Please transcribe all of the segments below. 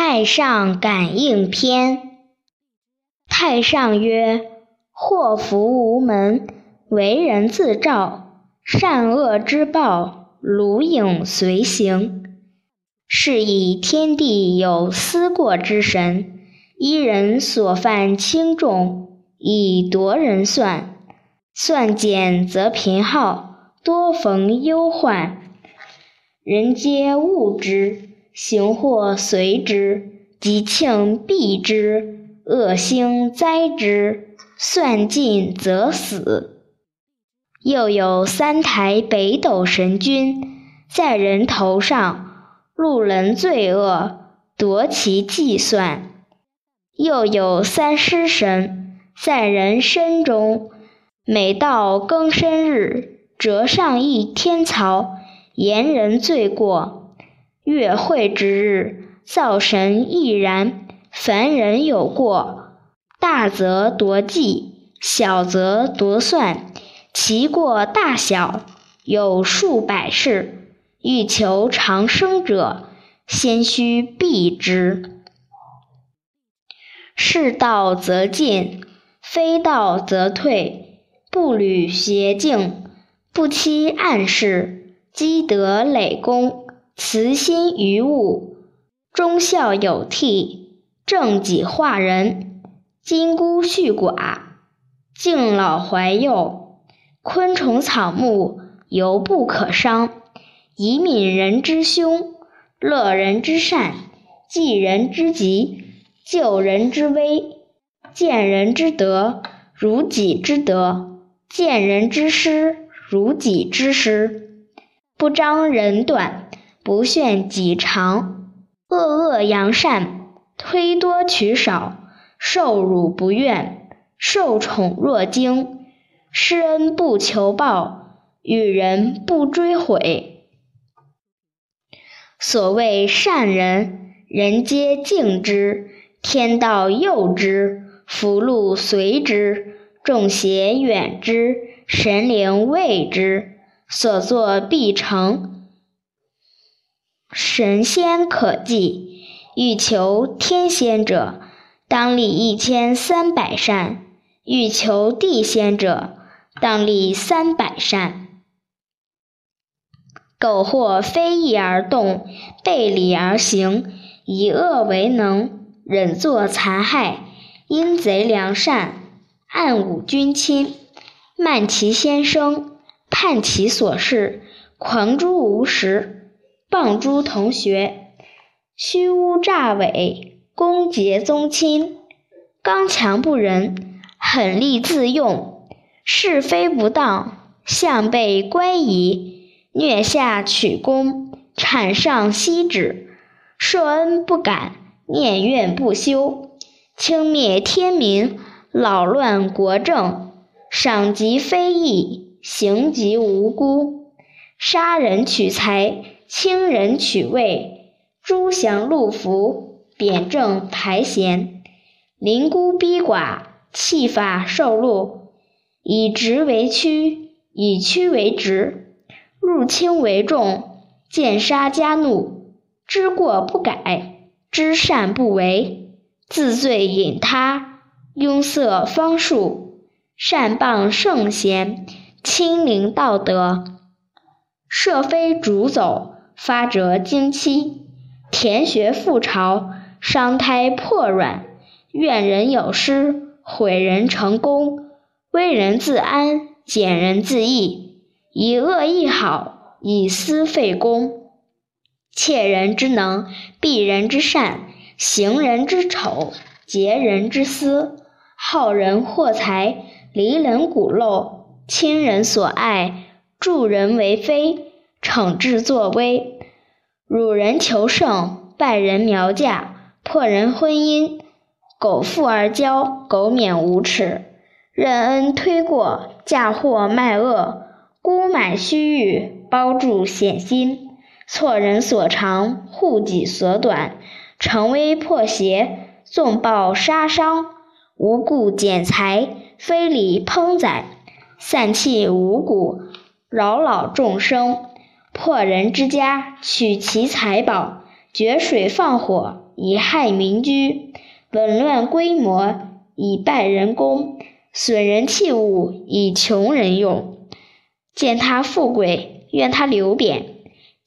太上感应篇。太上曰：“祸福无门，为人自照；善恶之报，如影随形。是以天地有思过之神，依人所犯轻重，以夺人算。算减则贫耗，多逢忧患。人皆恶之。”行祸随之，吉庆避之，恶星灾之。算尽则死。又有三台北斗神君，在人头上，路人罪恶，夺其计算。又有三尸神，在人身中，每到庚申日，折上一天曹，言人罪过。月会之日，灶神亦然。凡人有过，大则夺计，小则夺算，其过大小有数百事。欲求长生者，先须避之。是道则进，非道则退。不履邪径，不欺暗室，积德累功。慈心于物，忠孝有悌，正己化人，金孤恤寡，敬老怀幼，昆虫草木犹不可伤，以悯人之凶，乐人之善，济人之急，救人之危，见人之德如己之德，见人之失如己之失，不彰人短。不炫己长，恶恶扬善，推多取少，受辱不怨，受宠若惊，施恩不求报，与人不追悔。所谓善人，人皆敬之，天道佑之，福禄随之，众邪远之，神灵畏之，所作必成。神仙可祭，欲求天仙者，当立一千三百善；欲求地仙者，当立三百善。苟或非义而动，背礼而行，以恶为能，忍作残害，阴贼良善，暗侮君亲，慢其先生，叛其所事，狂诸无实。傍诸同学，虚诬诈伪，攻讦宗亲，刚强不仁，狠戾自用，是非不当，向背乖疑，虐下取功，产上息止，受恩不敢，念怨不休，轻蔑天民，扰乱国政，赏及非义，刑及无辜，杀人取财。清人取位，诛降戮服，贬正排贤，临孤逼寡，弃法受禄，以直为屈，以屈为直，入轻为重，见杀加怒，知过不改，知善不为，自罪引他，拥塞方术，善谤圣贤，亲临道德，设非主走。发折经期，田穴复巢，伤胎破卵，怨人有失，毁人成功，危人自安，减人自益，以恶易好，以私废公，窃人之能，避人之善，行人之丑，劫人之私，好人获财，离人骨肉，亲人所爱，助人为非。惩治作威，辱人求胜，败人苗嫁，破人婚姻，苟富而骄，苟免无耻，任恩推过，嫁祸卖恶，沽买虚誉，包住险心，错人所长，护己所短，乘威破邪，纵暴杀伤，无故减财，非礼烹宰，散弃五谷，扰扰众生。破人之家，取其财宝，决水放火，以害民居；紊乱规模，以败人工；损人器物，以穷人用。见他富贵，愿他流贬；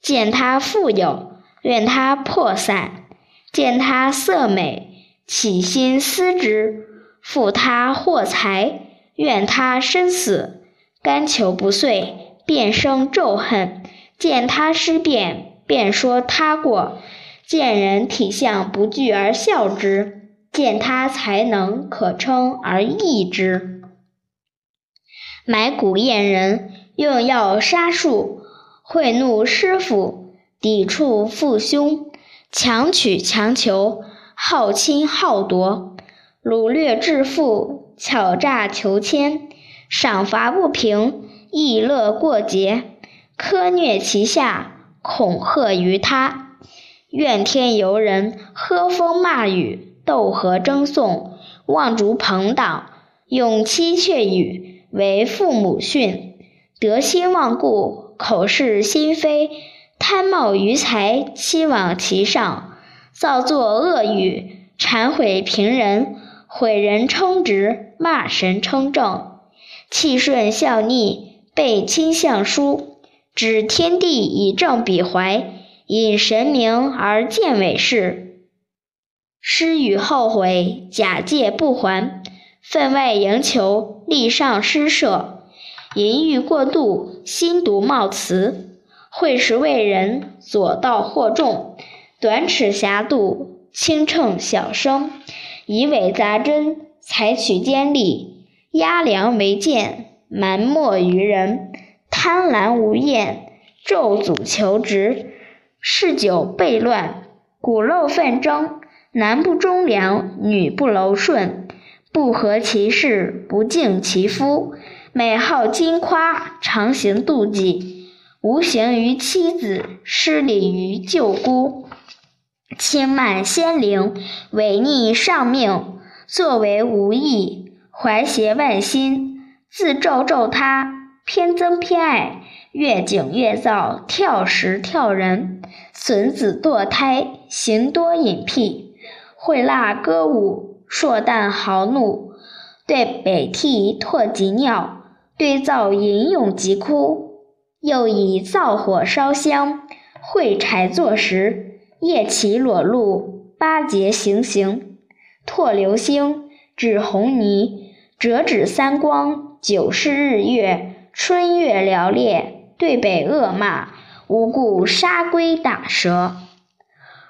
见他富有，愿他破散；见他色美，起心思之；负他获财，愿他生死。甘求不遂，便生咒恨；见他失变，便说他过；见人体相不具而笑之；见他才能可称而异之。买古验人，用药杀术，贿赂师傅，抵触父兄，强取强求，好侵好夺，掳掠致富，巧诈求签。赏罚不平，逸乐过节，苛虐其下，恐吓于他，怨天尤人，喝风骂雨，斗河争讼，妄逐朋党，用妻却语为父母训，得心忘故，口是心非，贪冒于财，欺罔其上，造作恶语，谗毁平人，毁人称直，骂神称正。气顺效逆，背亲相疏，指天地以正彼怀，引神明而见伪事，失与后悔，假借不还，分外营求，力上施舍，淫欲过度，心毒冒辞，会时为人，左道惑众，短尺狭度，轻秤小生，以伪杂真，采取奸利。压梁为剑，瞒莫于人；贪婪无厌，咒诅求职，嗜酒悖乱，骨肉纷争，男不忠良，女不柔顺，不合其事，不敬其夫，美好金夸，常行妒忌，无形于妻子，失礼于舅姑，轻慢先灵，违逆上命，作为无益。怀邪万心，自咒咒他，偏憎偏爱，越景越躁，跳时跳人，损子堕胎，行多隐僻，会蜡歌舞，硕诞豪怒，对北涕唾及尿，对灶吟咏疾哭，又以灶火烧香，会柴作食，夜起裸露，八节行刑，唾流星，指红泥。折指三光，九是日月，春月寥烈，对北恶骂，无故杀龟打蛇，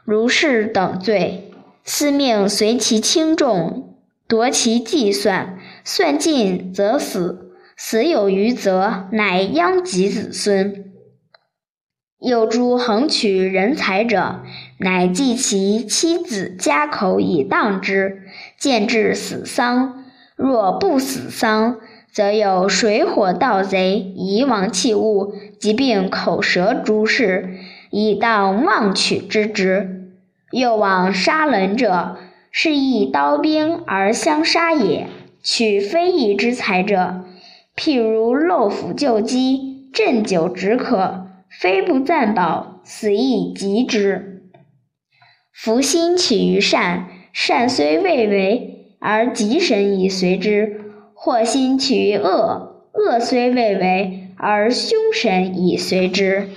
如是等罪，司命随其轻重，夺其计算，算尽则死，死有余则乃殃及子孙。有诸横取人财者，乃计其妻子家口以当之，见至死丧。若不死丧，则有水火盗贼、遗亡器物、疾病口舌诸事，以当妄取之职。又往杀人者，是以刀兵而相杀也。取非义之财者，譬如漏斧救鸡，鸩酒止渴，非不暂保，死亦及之。福心起于善，善虽未为。而吉神以随之，祸心起于恶，恶虽未为，而凶神已随之。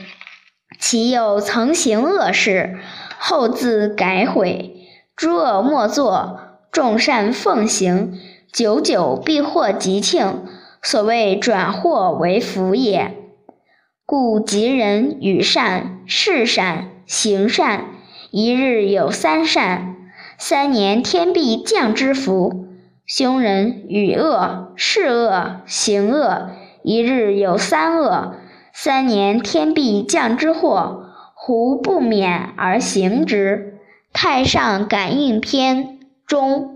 其有曾行恶事，后自改悔，诸恶莫作，众善奉行，久久必获吉庆。所谓转祸为福也。故吉人与善，事善，行善，一日有三善。三年天必降之福，凶人与恶，是恶，行恶，一日有三恶。三年天必降之祸，胡不免而行之？太上感应篇中。